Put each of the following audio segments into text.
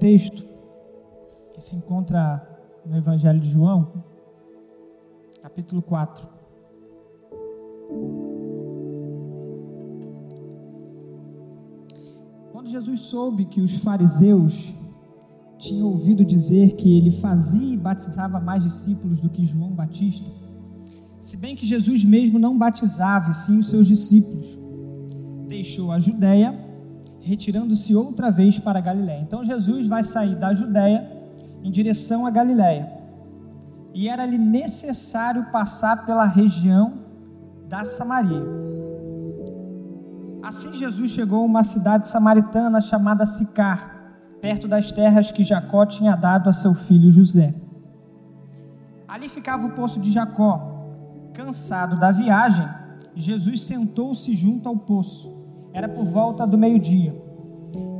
texto que se encontra no Evangelho de João, capítulo 4. Quando Jesus soube que os fariseus tinham ouvido dizer que ele fazia e batizava mais discípulos do que João Batista, se bem que Jesus mesmo não batizava, e sim os seus discípulos, deixou a Judéia, retirando-se outra vez para a Galiléia. Então Jesus vai sair da Judéia em direção à Galiléia. E era-lhe necessário passar pela região da Samaria. Assim Jesus chegou a uma cidade samaritana chamada Sicar, perto das terras que Jacó tinha dado a seu filho José. Ali ficava o poço de Jacó. Cansado da viagem, Jesus sentou-se junto ao poço. Era por volta do meio-dia.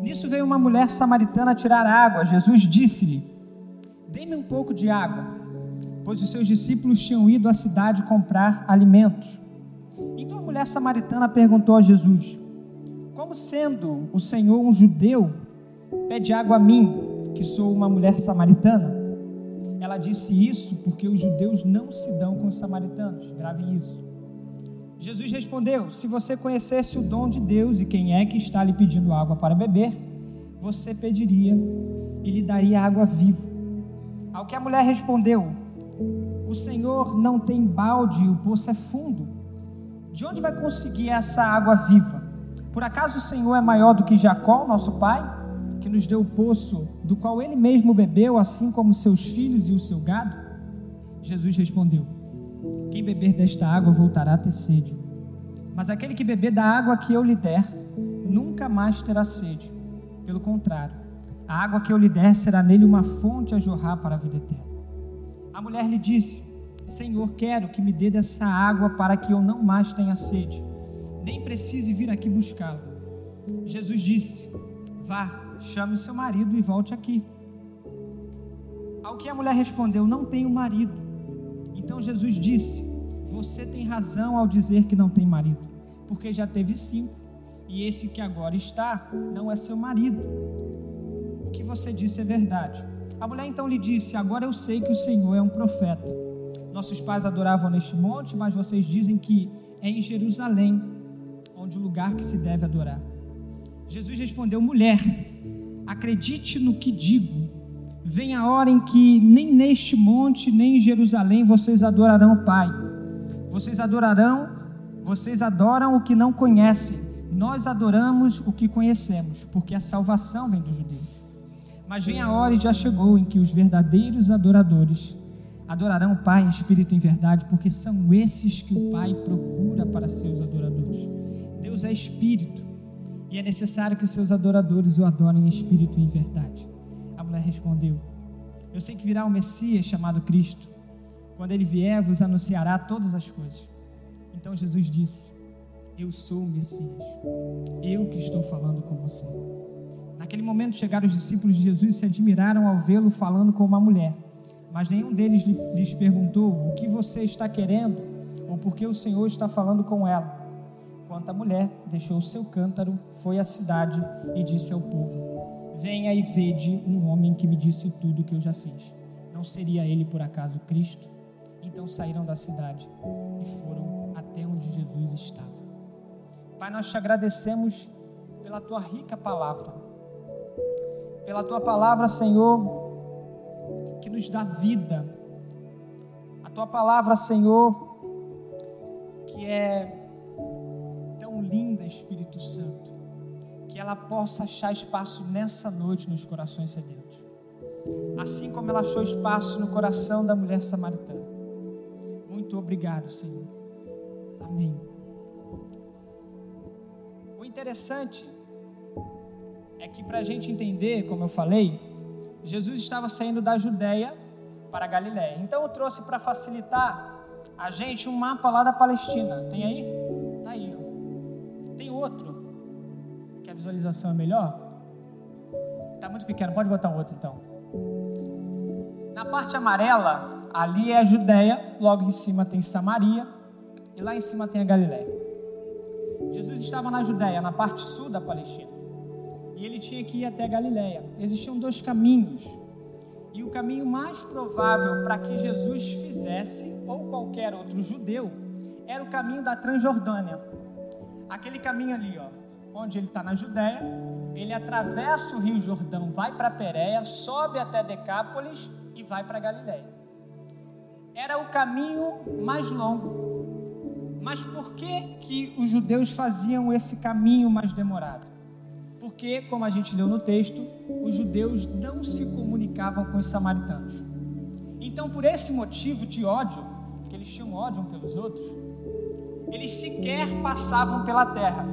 Nisso veio uma mulher samaritana tirar água. Jesus disse-lhe: Dê-me um pouco de água, pois os seus discípulos tinham ido à cidade comprar alimentos. Então a mulher samaritana perguntou a Jesus: Como sendo o Senhor um judeu, pede água a mim, que sou uma mulher samaritana? Ela disse isso porque os judeus não se dão com os samaritanos. Gravem isso. Jesus respondeu: Se você conhecesse o dom de Deus e quem é que está lhe pedindo água para beber, você pediria e lhe daria água viva. Ao que a mulher respondeu: O Senhor não tem balde, o poço é fundo. De onde vai conseguir essa água viva? Por acaso o Senhor é maior do que Jacó, nosso pai, que nos deu o poço, do qual ele mesmo bebeu, assim como seus filhos e o seu gado? Jesus respondeu: Quem beber desta água voltará a ter sede. Mas aquele que beber da água que eu lhe der, nunca mais terá sede. Pelo contrário, a água que eu lhe der será nele uma fonte a jorrar para a vida eterna. A mulher lhe disse: Senhor, quero que me dê dessa água para que eu não mais tenha sede, nem precise vir aqui buscá-la. Jesus disse: Vá, chame seu marido e volte aqui. Ao que a mulher respondeu: Não tenho marido. Então Jesus disse: Você tem razão ao dizer que não tem marido, porque já teve cinco, e esse que agora está não é seu marido o que você disse é verdade. A mulher então lhe disse: Agora eu sei que o Senhor é um profeta. Nossos pais adoravam neste monte, mas vocês dizem que é em Jerusalém, onde o lugar que se deve adorar. Jesus respondeu: Mulher, acredite no que digo. Vem a hora em que nem neste monte, nem em Jerusalém vocês adorarão o Pai. Vocês adorarão, vocês adoram o que não conhecem. Nós adoramos o que conhecemos, porque a salvação vem dos judeus. Mas vem a hora e já chegou em que os verdadeiros adoradores adorarão o Pai em espírito e em verdade, porque são esses que o Pai procura para seus adoradores. Deus é espírito e é necessário que seus adoradores o adorem em espírito e em verdade. Mulher respondeu: Eu sei que virá um Messias chamado Cristo. Quando ele vier, vos anunciará todas as coisas. Então Jesus disse: Eu sou o Messias. Eu que estou falando com você. Naquele momento chegaram os discípulos de Jesus e se admiraram ao vê-lo falando com uma mulher. Mas nenhum deles lhes perguntou o que você está querendo ou por que o Senhor está falando com ela. Quanto a mulher deixou o seu cântaro, foi à cidade e disse ao povo: Venha e vede um homem que me disse tudo o que eu já fiz. Não seria ele por acaso Cristo? Então saíram da cidade e foram até onde Jesus estava. Pai, nós te agradecemos pela tua rica palavra pela tua palavra, Senhor, que nos dá vida. A tua palavra, Senhor, que é tão linda, Espírito Santo, que ela possa achar espaço nessa noite nos corações sedentos. Assim como ela achou espaço no coração da mulher samaritana. Muito obrigado, Senhor. Amém. O interessante é que para a gente entender, como eu falei, Jesus estava saindo da Judéia para a Galiléia. Então eu trouxe para facilitar a gente um mapa lá da Palestina. Tem aí? Visualização é melhor? Tá muito pequeno, pode botar um outro então. Na parte amarela, ali é a Judéia, logo em cima tem Samaria e lá em cima tem a Galiléia. Jesus estava na Judéia, na parte sul da Palestina. e ele tinha que ir até Galiléia. Existiam dois caminhos. E o caminho mais provável para que Jesus fizesse, ou qualquer outro judeu, era o caminho da Transjordânia. Aquele caminho ali, ó, onde ele está na Judéia, ele atravessa o Rio Jordão, vai para Pérea, sobe até Decápolis e vai para Galiléia. Era o caminho mais longo. Mas por que, que os judeus faziam esse caminho mais demorado? Porque, como a gente leu no texto, os judeus não se comunicavam com os samaritanos. Então, por esse motivo de ódio, que eles tinham ódio um pelos outros, eles sequer passavam pela terra.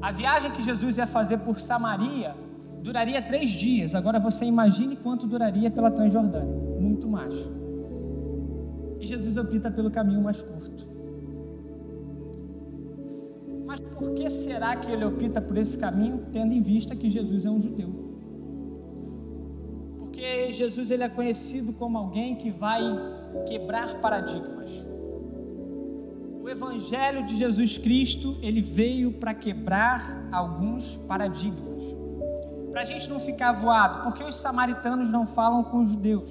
A viagem que Jesus ia fazer por Samaria duraria três dias. Agora você imagine quanto duraria pela Transjordânia muito mais. E Jesus opta pelo caminho mais curto. Mas por que será que ele opta por esse caminho, tendo em vista que Jesus é um judeu? Porque Jesus ele é conhecido como alguém que vai quebrar paradigmas. O evangelho de Jesus Cristo, ele veio para quebrar alguns paradigmas. Para a gente não ficar voado, porque os samaritanos não falam com os judeus.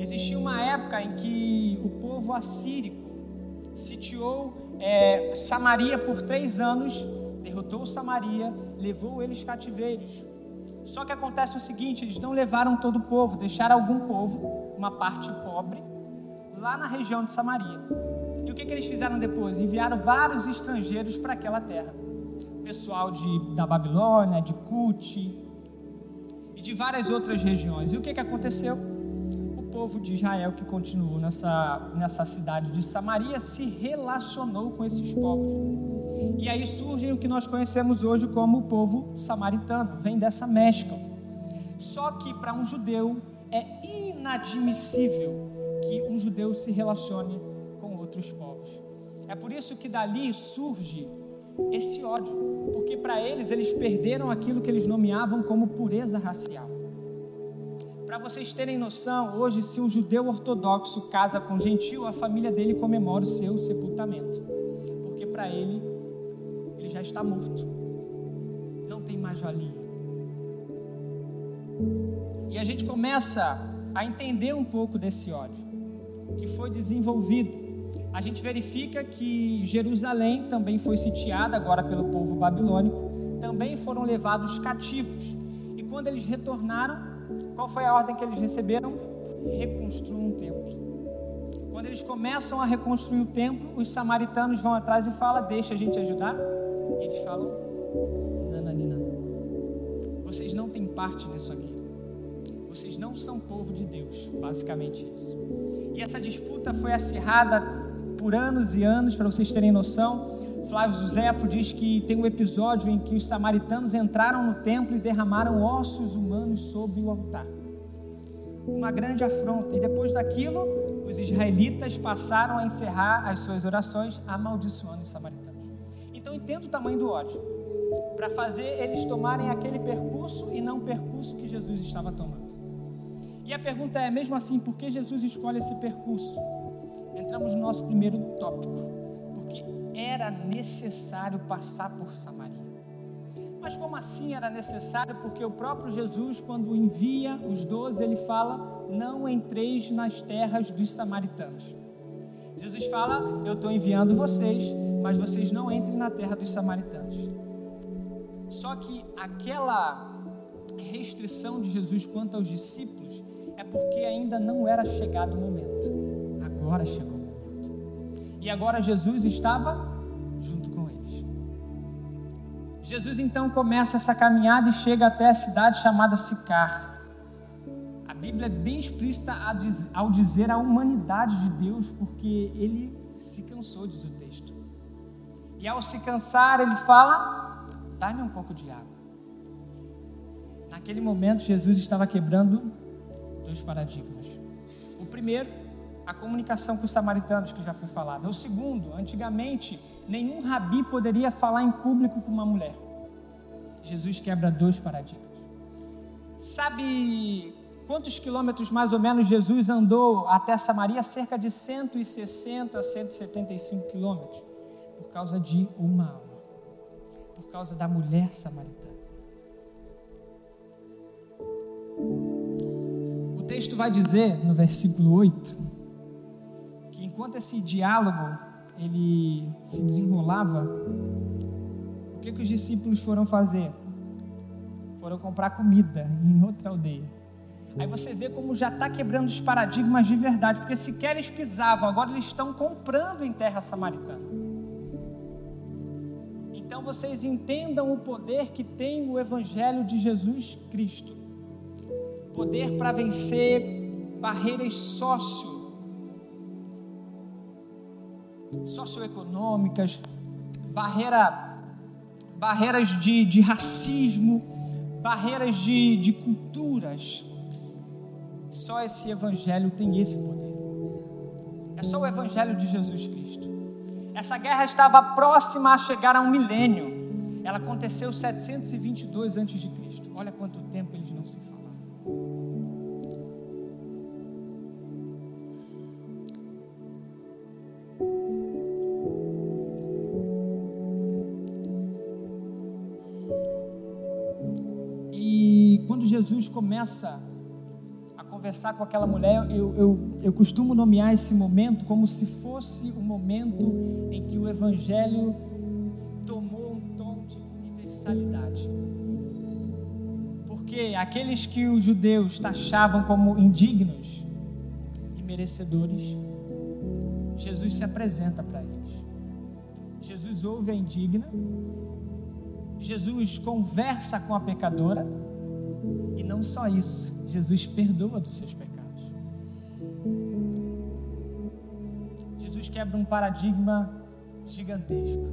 Existia uma época em que o povo assírico sitiou é, Samaria por três anos, derrotou Samaria, levou eles cativeiros. Só que acontece o seguinte: eles não levaram todo o povo, deixaram algum povo, uma parte pobre, lá na região de Samaria. E o que, que eles fizeram depois? Enviaram vários estrangeiros para aquela terra. Pessoal de, da Babilônia, de Cute e de várias outras regiões. E o que, que aconteceu? povo de Israel que continuou nessa, nessa cidade de Samaria se relacionou com esses povos. E aí surge o que nós conhecemos hoje como o povo samaritano, vem dessa mescla. Só que para um judeu é inadmissível que um judeu se relacione outros povos. É por isso que dali surge esse ódio, porque para eles eles perderam aquilo que eles nomeavam como pureza racial. Para vocês terem noção, hoje, se um judeu ortodoxo casa com gentil, a família dele comemora o seu sepultamento, porque para ele, ele já está morto, não tem mais valia. E a gente começa a entender um pouco desse ódio que foi desenvolvido. A gente verifica que Jerusalém também foi sitiada agora pelo povo babilônico, também foram levados cativos. E quando eles retornaram, qual foi a ordem que eles receberam? Reconstruam um templo. Quando eles começam a reconstruir o templo, os samaritanos vão atrás e falam: Deixa a gente ajudar. E eles falam: Nananina, vocês não têm parte nisso aqui. Vocês não são povo de Deus. Basicamente isso. E essa disputa foi acirrada por anos e anos, para vocês terem noção. Flávio Josefo diz que tem um episódio em que os samaritanos entraram no templo e derramaram ossos humanos sobre o altar. Uma grande afronta. E depois daquilo, os israelitas passaram a encerrar as suas orações amaldiçoando os samaritanos. Então entenda o tamanho do ódio. Para fazer eles tomarem aquele percurso e não o percurso que Jesus estava tomando. E a pergunta é, mesmo assim, por que Jesus escolhe esse percurso? Entramos no nosso primeiro tópico era necessário passar por Samaria. Mas como assim era necessário? Porque o próprio Jesus, quando envia os doze, ele fala: Não entreis nas terras dos samaritanos. Jesus fala: Eu estou enviando vocês, mas vocês não entrem na terra dos samaritanos. Só que aquela restrição de Jesus quanto aos discípulos é porque ainda não era chegado o momento. Agora chegou. E agora Jesus estava junto com eles. Jesus então começa essa caminhada e chega até a cidade chamada Sicar. A Bíblia é bem explícita ao dizer a humanidade de Deus, porque ele se cansou, diz o texto. E ao se cansar, ele fala: Dá-me um pouco de água. Naquele momento, Jesus estava quebrando dois paradigmas. O primeiro a comunicação com os samaritanos que já foi falado. O segundo, antigamente, nenhum rabi poderia falar em público com uma mulher. Jesus quebra dois paradigmas. Sabe quantos quilômetros mais ou menos Jesus andou até Samaria? Cerca de 160, 175 quilômetros, por causa de uma alma, por causa da mulher samaritana. O texto vai dizer, no versículo 8, enquanto esse diálogo ele se desenrolava, o que, que os discípulos foram fazer? Foram comprar comida em outra aldeia. Aí você vê como já está quebrando os paradigmas de verdade, porque sequer eles pisavam, agora eles estão comprando em terra samaritana. Então vocês entendam o poder que tem o Evangelho de Jesus Cristo poder para vencer barreiras sócio socioeconômicas, barreira, barreiras de, de racismo, barreiras de, de culturas. Só esse Evangelho tem esse poder. É só o Evangelho de Jesus Cristo. Essa guerra estava próxima a chegar a um milênio. Ela aconteceu 722 a.C. Olha quanto tempo eles não se falam. Começa a conversar com aquela mulher, eu, eu, eu costumo nomear esse momento como se fosse o momento em que o Evangelho tomou um tom de universalidade. Porque aqueles que os judeus taxavam como indignos e merecedores, Jesus se apresenta para eles. Jesus ouve a indigna, Jesus conversa com a pecadora não só isso, Jesus perdoa dos seus pecados. Jesus quebra um paradigma gigantesco.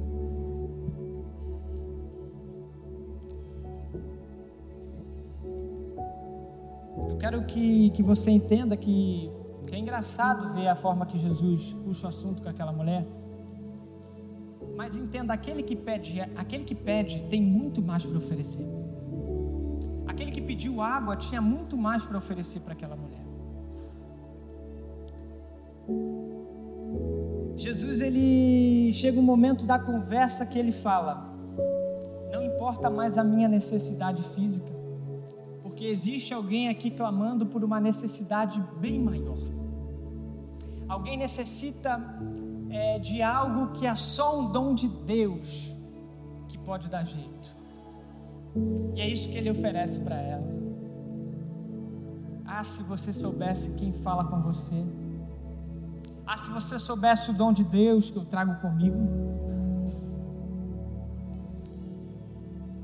Eu quero que, que você entenda que, que é engraçado ver a forma que Jesus puxa o assunto com aquela mulher. Mas entenda, aquele que pede, aquele que pede tem muito mais para oferecer aquele que pediu água tinha muito mais para oferecer para aquela mulher. Jesus ele chega um momento da conversa que ele fala: Não importa mais a minha necessidade física, porque existe alguém aqui clamando por uma necessidade bem maior. Alguém necessita é, de algo que é só um dom de Deus que pode dar jeito. E é isso que ele oferece para ela. Ah, se você soubesse quem fala com você. Ah, se você soubesse o dom de Deus que eu trago comigo.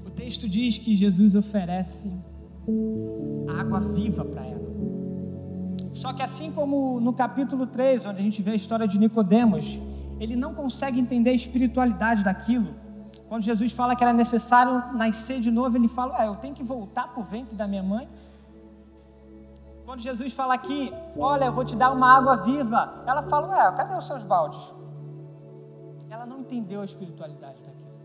O texto diz que Jesus oferece água viva para ela. Só que assim como no capítulo 3, onde a gente vê a história de Nicodemos, ele não consegue entender a espiritualidade daquilo. Quando Jesus fala que era necessário nascer de novo, ele fala: Ué, eu tenho que voltar para o ventre da minha mãe? Quando Jesus fala aqui, olha, eu vou te dar uma água viva, ela fala: Ué, cadê os seus baldes? Ela não entendeu a espiritualidade daquilo.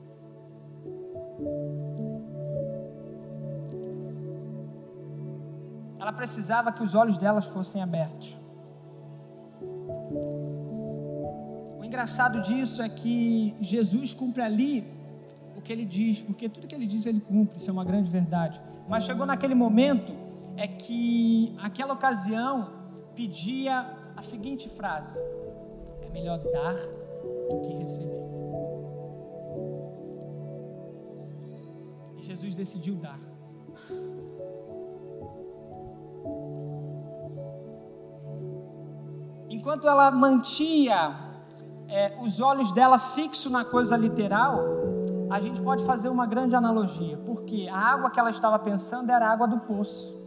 Ela precisava que os olhos delas fossem abertos. O engraçado disso é que Jesus cumpre ali que ele diz, porque tudo que ele diz ele cumpre, isso é uma grande verdade. Mas chegou naquele momento é que aquela ocasião pedia a seguinte frase: é melhor dar do que receber. E Jesus decidiu dar. Enquanto ela mantinha é, os olhos dela fixos na coisa literal, a gente pode fazer uma grande analogia, porque a água que ela estava pensando era a água do poço.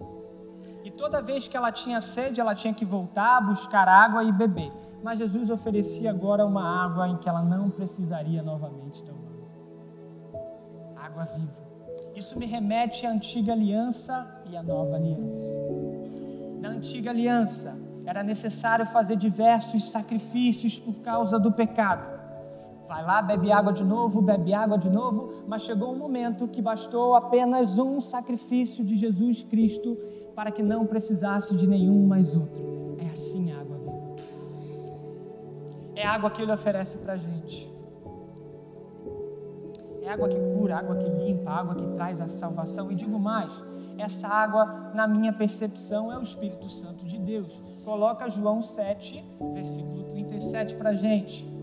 E toda vez que ela tinha sede, ela tinha que voltar, buscar água e beber. Mas Jesus oferecia agora uma água em que ela não precisaria novamente tomar água viva. Isso me remete à antiga aliança e à nova aliança. Na antiga aliança, era necessário fazer diversos sacrifícios por causa do pecado. Vai lá, bebe água de novo, bebe água de novo, mas chegou um momento que bastou apenas um sacrifício de Jesus Cristo para que não precisasse de nenhum mais outro. É assim a água viva. É água que Ele oferece para a gente. É água que cura, água que limpa, água que traz a salvação. E digo mais, essa água na minha percepção é o Espírito Santo de Deus. Coloca João 7, versículo 37 para a gente.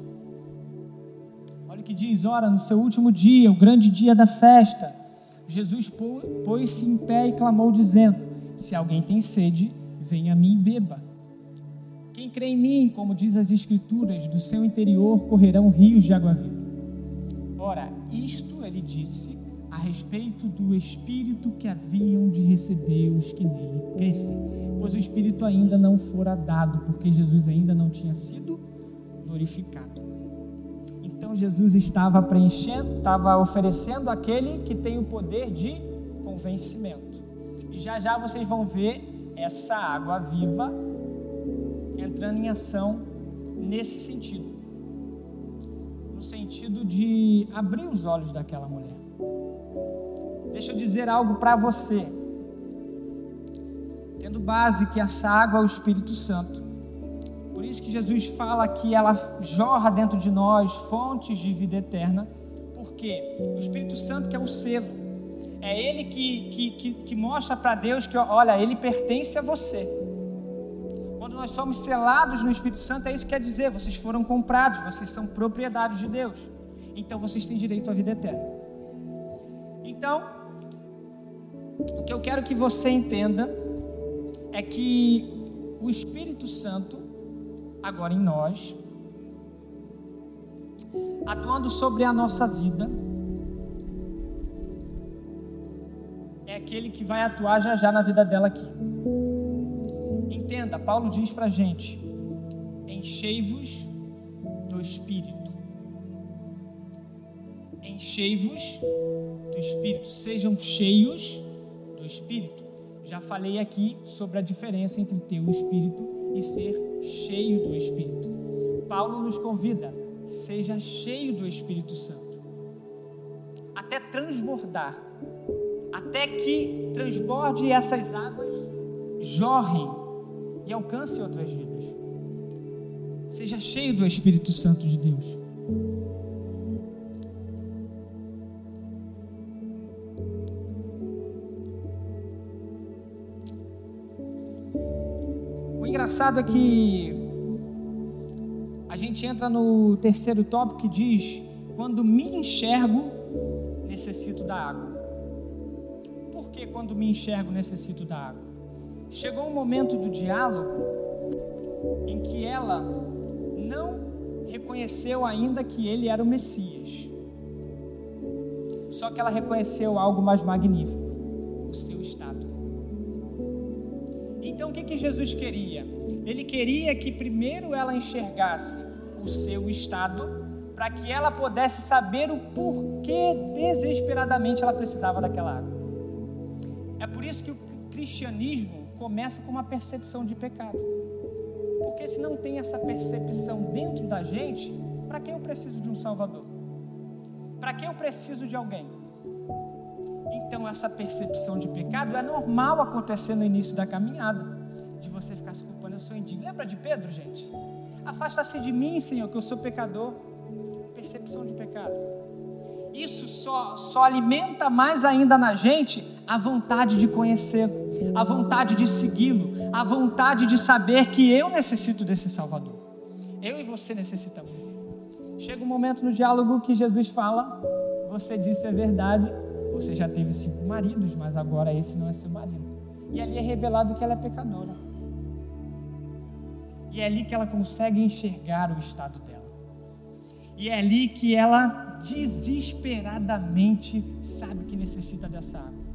Que diz: ora, no seu último dia, o grande dia da festa, Jesus pôs-se em pé e clamou, dizendo: Se alguém tem sede, venha a mim e beba. Quem crê em mim, como diz as Escrituras, do seu interior correrão rios de água viva. Ora, isto ele disse a respeito do Espírito que haviam de receber os que nele crescem, pois o Espírito ainda não fora dado, porque Jesus ainda não tinha sido glorificado. Então Jesus estava preenchendo, estava oferecendo aquele que tem o poder de convencimento. E já já vocês vão ver essa água viva entrando em ação nesse sentido. No sentido de abrir os olhos daquela mulher. Deixa eu dizer algo para você. Tendo base que essa água é o Espírito Santo. Por isso que Jesus fala que ela jorra dentro de nós fontes de vida eterna. Porque o Espírito Santo que é o selo. É ele que, que, que, que mostra para Deus que, olha, ele pertence a você. Quando nós somos selados no Espírito Santo, é isso que quer dizer: vocês foram comprados, vocês são propriedade de Deus. Então vocês têm direito à vida eterna. Então, o que eu quero que você entenda é que o Espírito Santo, agora em nós, atuando sobre a nossa vida, é aquele que vai atuar já já na vida dela aqui. Entenda, Paulo diz para gente: enchei-vos do Espírito. Enchei-vos do Espírito, sejam cheios do Espírito. Já falei aqui sobre a diferença entre ter o Espírito e ser cheio do Espírito. Paulo nos convida, seja cheio do Espírito Santo, até transbordar, até que transborde essas águas jorrem e alcancem outras vidas. Seja cheio do Espírito Santo de Deus. Engraçado é que a gente entra no terceiro tópico que diz: quando me enxergo, necessito da água. Por que quando me enxergo, necessito da água? Chegou um momento do diálogo em que ela não reconheceu ainda que ele era o Messias. Só que ela reconheceu algo mais magnífico: Então o que, que Jesus queria? Ele queria que primeiro ela enxergasse o seu estado, para que ela pudesse saber o porquê desesperadamente ela precisava daquela água. É por isso que o cristianismo começa com uma percepção de pecado. Porque se não tem essa percepção dentro da gente, para que eu preciso de um Salvador? Para que eu preciso de alguém? Então, essa percepção de pecado é normal acontecer no início da caminhada, de você ficar se culpando, eu sou indigno. Lembra de Pedro, gente? Afasta-se de mim, Senhor, que eu sou pecador. Percepção de pecado. Isso só, só alimenta mais ainda na gente a vontade de conhecê-lo, a vontade de segui-lo, a vontade de saber que eu necessito desse Salvador. Eu e você necessitamos. Chega um momento no diálogo que Jesus fala: Você disse a verdade você já teve cinco maridos, mas agora esse não é seu marido. E ali é revelado que ela é pecadora. E é ali que ela consegue enxergar o estado dela. E é ali que ela desesperadamente sabe que necessita dessa água.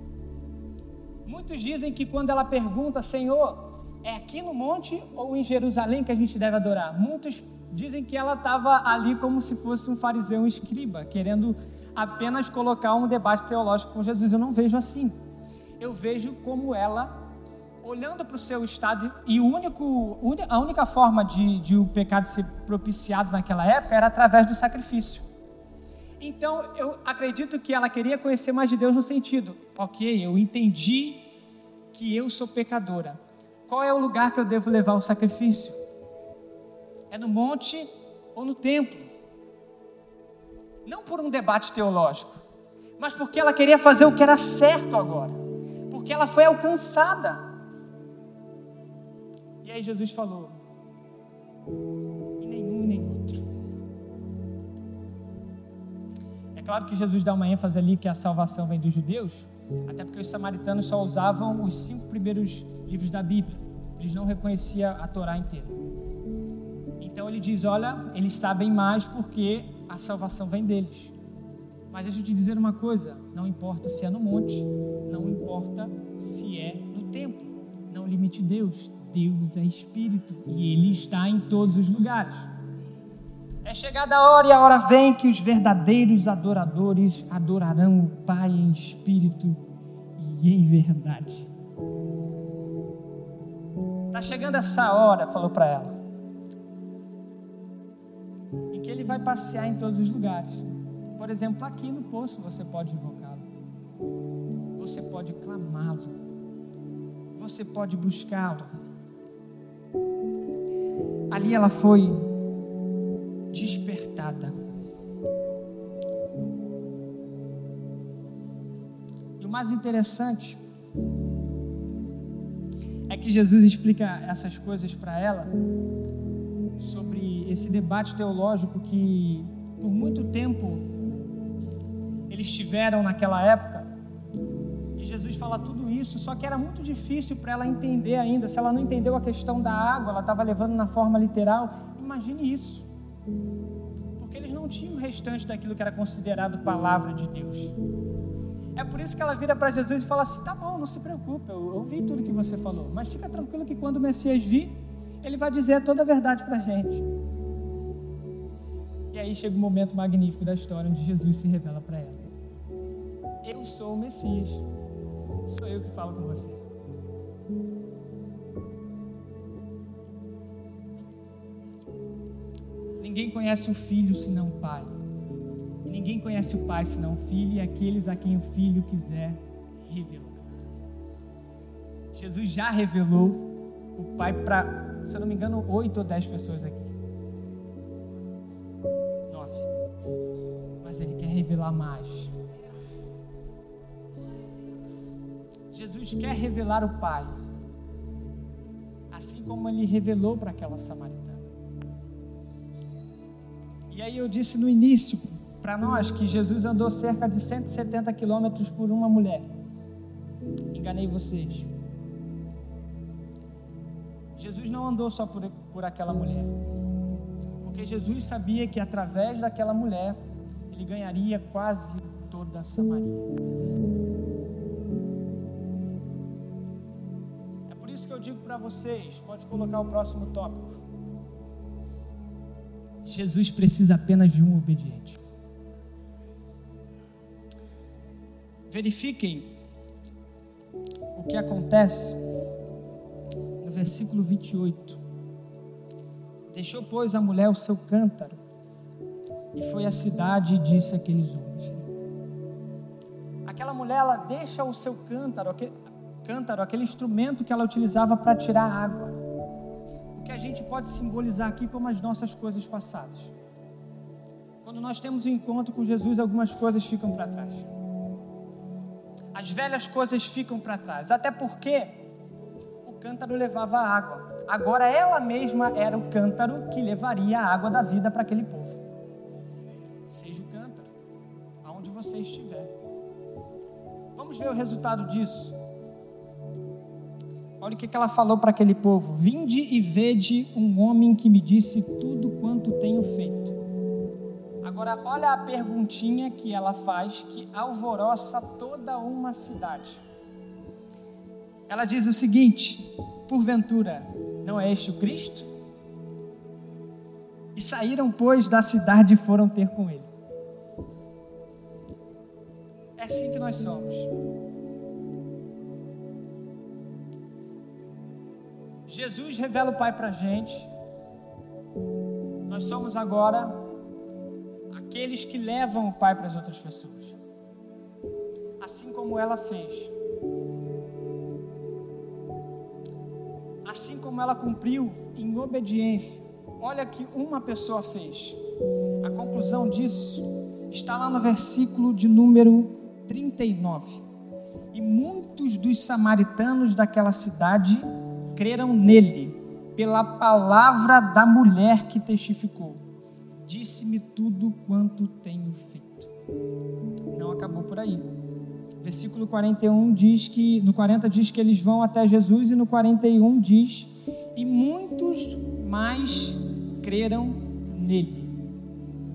Muitos dizem que quando ela pergunta, Senhor, é aqui no monte ou em Jerusalém que a gente deve adorar? Muitos dizem que ela estava ali como se fosse um fariseu, um escriba, querendo apenas colocar um debate teológico com Jesus. Eu não vejo assim. Eu vejo como ela, olhando para o seu estado, e único, a única forma de, de o pecado ser propiciado naquela época era através do sacrifício. Então, eu acredito que ela queria conhecer mais de Deus no sentido, ok, eu entendi que eu sou pecadora. Qual é o lugar que eu devo levar o sacrifício? É no monte ou no templo? Não por um debate teológico, mas porque ela queria fazer o que era certo agora. porque ela foi alcançada. E aí Jesus falou: e nenhum e nem outro. É claro que Jesus dá uma ênfase ali que a salvação vem dos judeus, até porque os samaritanos só usavam os cinco primeiros livros da Bíblia. Eles não reconheciam a Torá inteira. Então ele diz: Olha, eles sabem mais porque a salvação vem deles. Mas deixa eu te dizer uma coisa: não importa se é no monte, não importa se é no templo, não limite Deus. Deus é Espírito e Ele está em todos os lugares. É chegada a hora e a hora vem que os verdadeiros adoradores adorarão o Pai em Espírito e em verdade. Está chegando essa hora, falou para ela, Ele vai passear em todos os lugares. Por exemplo, aqui no poço você pode invocá-lo, você pode clamá-lo, você pode buscá-lo. Ali ela foi despertada. E o mais interessante é que Jesus explica essas coisas para ela sobre esse debate teológico que por muito tempo eles tiveram naquela época. E Jesus fala tudo isso, só que era muito difícil para ela entender ainda. Se ela não entendeu a questão da água, ela estava levando na forma literal. Imagine isso. Porque eles não tinham o restante daquilo que era considerado palavra de Deus. É por isso que ela vira para Jesus e fala assim: tá bom, não se preocupe, eu ouvi tudo que você falou, mas fica tranquilo que quando o Messias vir, ele vai dizer toda a verdade para a gente. Aí chega o um momento magnífico da história onde Jesus se revela para ela. Eu sou o Messias. Sou eu que falo com você. Ninguém conhece o filho senão o pai. Ninguém conhece o pai senão o filho e aqueles a quem o filho quiser revelar. Jesus já revelou o pai para, se eu não me engano, oito ou dez pessoas aqui. Mas ele quer revelar mais. Jesus quer revelar o Pai, assim como ele revelou para aquela samaritana. E aí eu disse no início para nós que Jesus andou cerca de 170 quilômetros por uma mulher. Enganei vocês. Jesus não andou só por, por aquela mulher, porque Jesus sabia que através daquela mulher ele ganharia quase toda a Samaria. isso que eu digo para vocês. Pode colocar o próximo tópico. Jesus precisa apenas de um obediente. Verifiquem o que acontece no versículo 28. Deixou, pois, a mulher o seu cântaro e foi à cidade e disse àqueles homens. Aquela mulher, ela deixa o seu cântaro, cântaro, aquele instrumento que ela utilizava para tirar água. O que a gente pode simbolizar aqui como as nossas coisas passadas. Quando nós temos um encontro com Jesus, algumas coisas ficam para trás. As velhas coisas ficam para trás, até porque o cântaro levava água. Agora ela mesma era o cântaro que levaria a água da vida para aquele povo. Seja o cântaro, aonde você estiver. Vamos ver o resultado disso. Olha o que ela falou para aquele povo: Vinde e vede um homem que me disse tudo quanto tenho feito. Agora, olha a perguntinha que ela faz que alvoroça toda uma cidade. Ela diz o seguinte: Porventura, não é este o Cristo? E saíram, pois, da cidade e foram ter com ele. É assim que nós somos. Jesus revela o Pai para a gente. Nós somos agora aqueles que levam o Pai para as outras pessoas. Assim como ela fez. Assim como ela cumpriu em obediência. Olha que uma pessoa fez. A conclusão disso está lá no versículo de número 39. E muitos dos samaritanos daquela cidade creram nele, pela palavra da mulher que testificou: Disse-me tudo quanto tenho feito. Não acabou por aí. Versículo 41 diz que, no 40 diz que eles vão até Jesus, e no 41 diz: E muitos mais creram nele,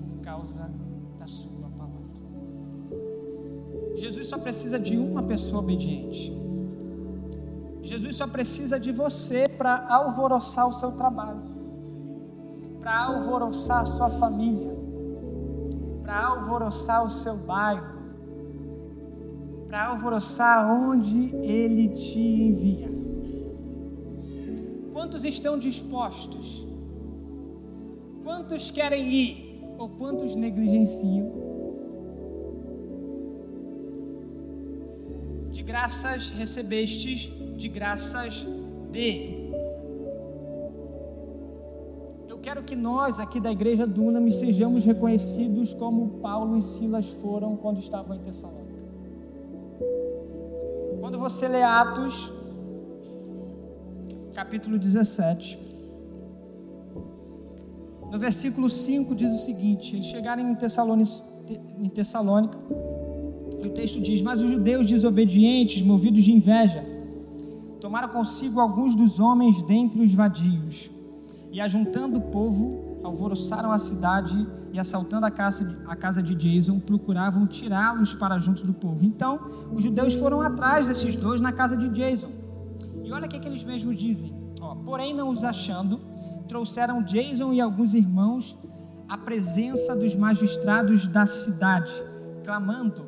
por causa da sua palavra. Jesus só precisa de uma pessoa obediente. Jesus só precisa de você para alvoroçar o seu trabalho, para alvoroçar a sua família, para alvoroçar o seu bairro, para alvoroçar onde Ele te envia. Quantos estão dispostos? Quantos querem ir? Ou quantos negligenciam? De graças recebestes, de graças dê. Eu quero que nós, aqui da igreja Dunamis, sejamos reconhecidos como Paulo e Silas foram quando estavam em Tessalônica. Quando você lê Atos, capítulo 17, no versículo 5 diz o seguinte: Eles chegaram em Tessalônica, em Tessalônica e o texto diz: Mas os judeus desobedientes, movidos de inveja, tomaram consigo alguns dos homens dentre os vadios, e ajuntando o povo, alvoroçaram a cidade e, assaltando a casa, a casa de Jason, procuravam tirá-los para junto do povo. Então, os judeus foram atrás desses dois na casa de Jason. E olha o que, é que eles mesmos dizem: Ó, Porém, não os achando, trouxeram Jason e alguns irmãos à presença dos magistrados da cidade, clamando: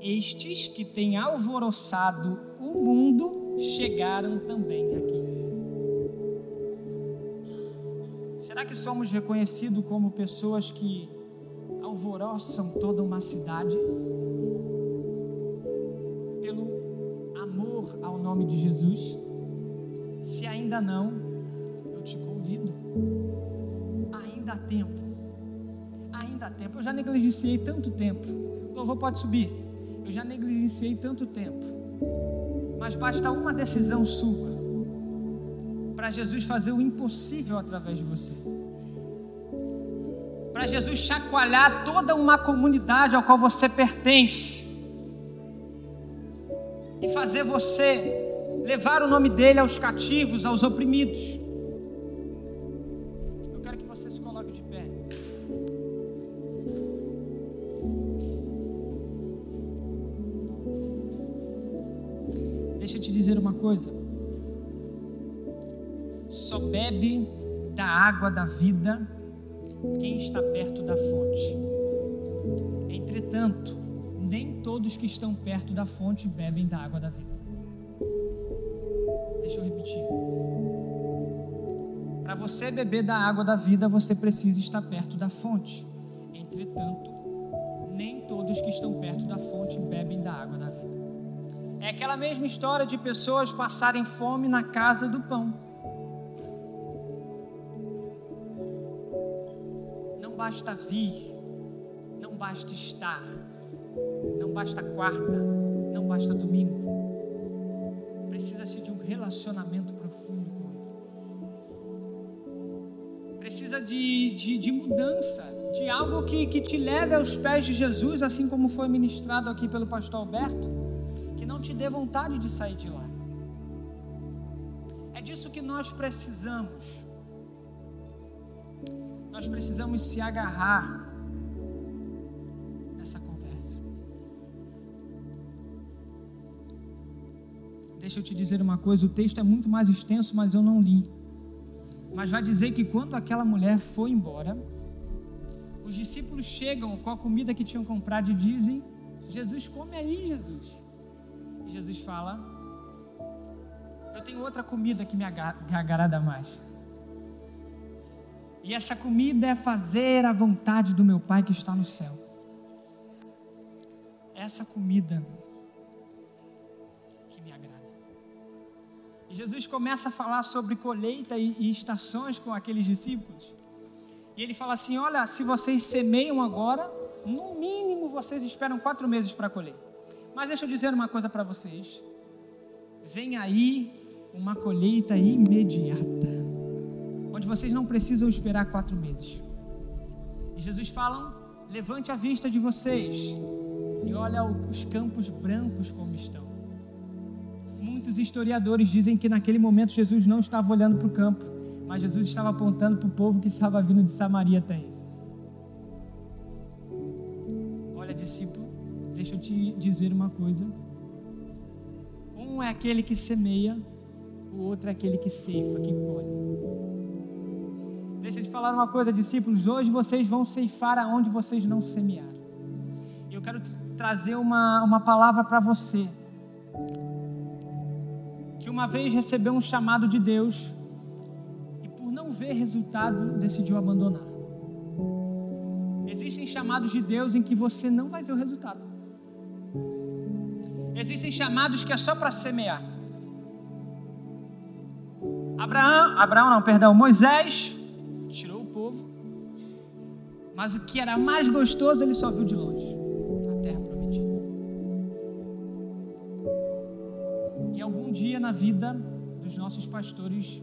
Estes que têm alvoroçado o mundo chegaram também aqui. Será que somos reconhecidos como pessoas que alvoroçam toda uma cidade? Pelo amor ao nome de Jesus? Se ainda não, tempo. Eu já negligenciei tanto tempo. O louvor pode subir. Eu já negligenciei tanto tempo mas basta uma decisão sua para Jesus fazer o impossível através de você. Para Jesus chacoalhar toda uma comunidade ao qual você pertence. E fazer você levar o nome dele aos cativos, aos oprimidos. Coisa. Só bebe da água da vida quem está perto da fonte. Entretanto, nem todos que estão perto da fonte bebem da água da vida. Deixa eu repetir. Para você beber da água da vida, você precisa estar perto da fonte. Entretanto, nem todos que estão perto da fonte bebem da água da vida. Aquela mesma história de pessoas passarem fome na casa do pão. Não basta vir, não basta estar, não basta quarta, não basta domingo. Precisa-se de um relacionamento profundo com Ele. Precisa de, de, de mudança, de algo que, que te leve aos pés de Jesus, assim como foi ministrado aqui pelo pastor Alberto te dê vontade de sair de lá. É disso que nós precisamos. Nós precisamos se agarrar nessa conversa. Deixa eu te dizer uma coisa: o texto é muito mais extenso, mas eu não li. Mas vai dizer que quando aquela mulher foi embora, os discípulos chegam com a comida que tinham comprado e dizem: Jesus, come aí, Jesus. Jesus fala: Eu tenho outra comida que me agrada mais. E essa comida é fazer a vontade do meu Pai que está no céu. Essa comida que me agrada. E Jesus começa a falar sobre colheita e estações com aqueles discípulos. E ele fala assim: Olha, se vocês semeiam agora, no mínimo vocês esperam quatro meses para colher. Mas deixa eu dizer uma coisa para vocês. Vem aí uma colheita imediata, onde vocês não precisam esperar quatro meses. E Jesus fala: levante a vista de vocês e olha os campos brancos como estão. Muitos historiadores dizem que naquele momento Jesus não estava olhando para o campo, mas Jesus estava apontando para o povo que estava vindo de Samaria até ele. Olha, discípulo, deixa eu te dizer uma coisa. Um é aquele que semeia, o outro é aquele que ceifa, que colhe. Deixa eu te falar uma coisa, discípulos. Hoje vocês vão ceifar aonde vocês não semearam. E eu quero trazer uma, uma palavra para você. Que uma vez recebeu um chamado de Deus e por não ver resultado decidiu abandonar. Existem chamados de Deus em que você não vai ver o resultado. Existem chamados que é só para semear. Abraão, Abraão não, perdão, Moisés tirou o povo, mas o que era mais gostoso ele só viu de longe a terra prometida. E algum dia na vida dos nossos pastores,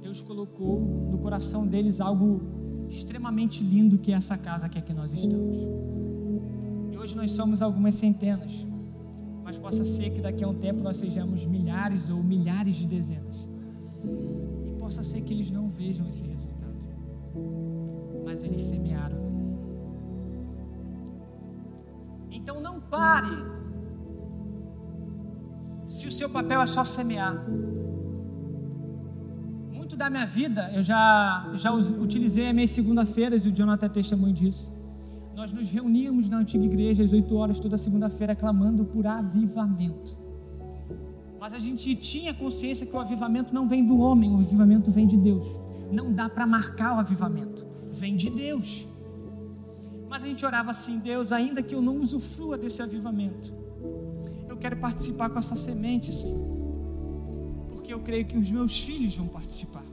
Deus colocou no coração deles algo extremamente lindo que é essa casa que aqui nós estamos. E hoje nós somos algumas centenas, mas possa ser que daqui a um tempo nós sejamos milhares ou milhares de dezenas. E possa ser que eles não vejam esse resultado, mas eles semearam. Então não pare. Se o seu papel é só semear, muito da minha vida, eu já, já utilizei as minhas segunda-feiras, e o Jonathan é testemunho disso. Nós nos reuníamos na antiga igreja às 8 horas toda segunda-feira, clamando por avivamento. Mas a gente tinha consciência que o avivamento não vem do homem, o avivamento vem de Deus. Não dá para marcar o avivamento, vem de Deus. Mas a gente orava assim: Deus, ainda que eu não usufrua desse avivamento, eu quero participar com essa semente, Senhor porque eu creio que os meus filhos vão participar.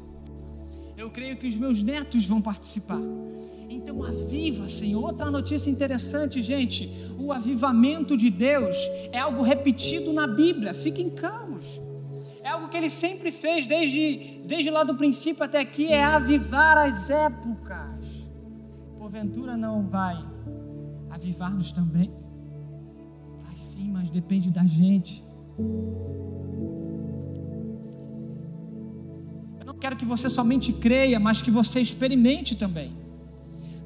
Eu creio que os meus netos vão participar. Então aviva, Senhor. Outra notícia interessante, gente: o avivamento de Deus é algo repetido na Bíblia. Fiquem calmos. É algo que ele sempre fez desde, desde lá do princípio até aqui, é avivar as épocas. Porventura não vai avivar-nos também? Vai sim, mas depende da gente. quero que você somente creia, mas que você experimente também.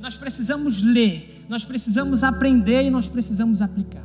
Nós precisamos ler, nós precisamos aprender e nós precisamos aplicar.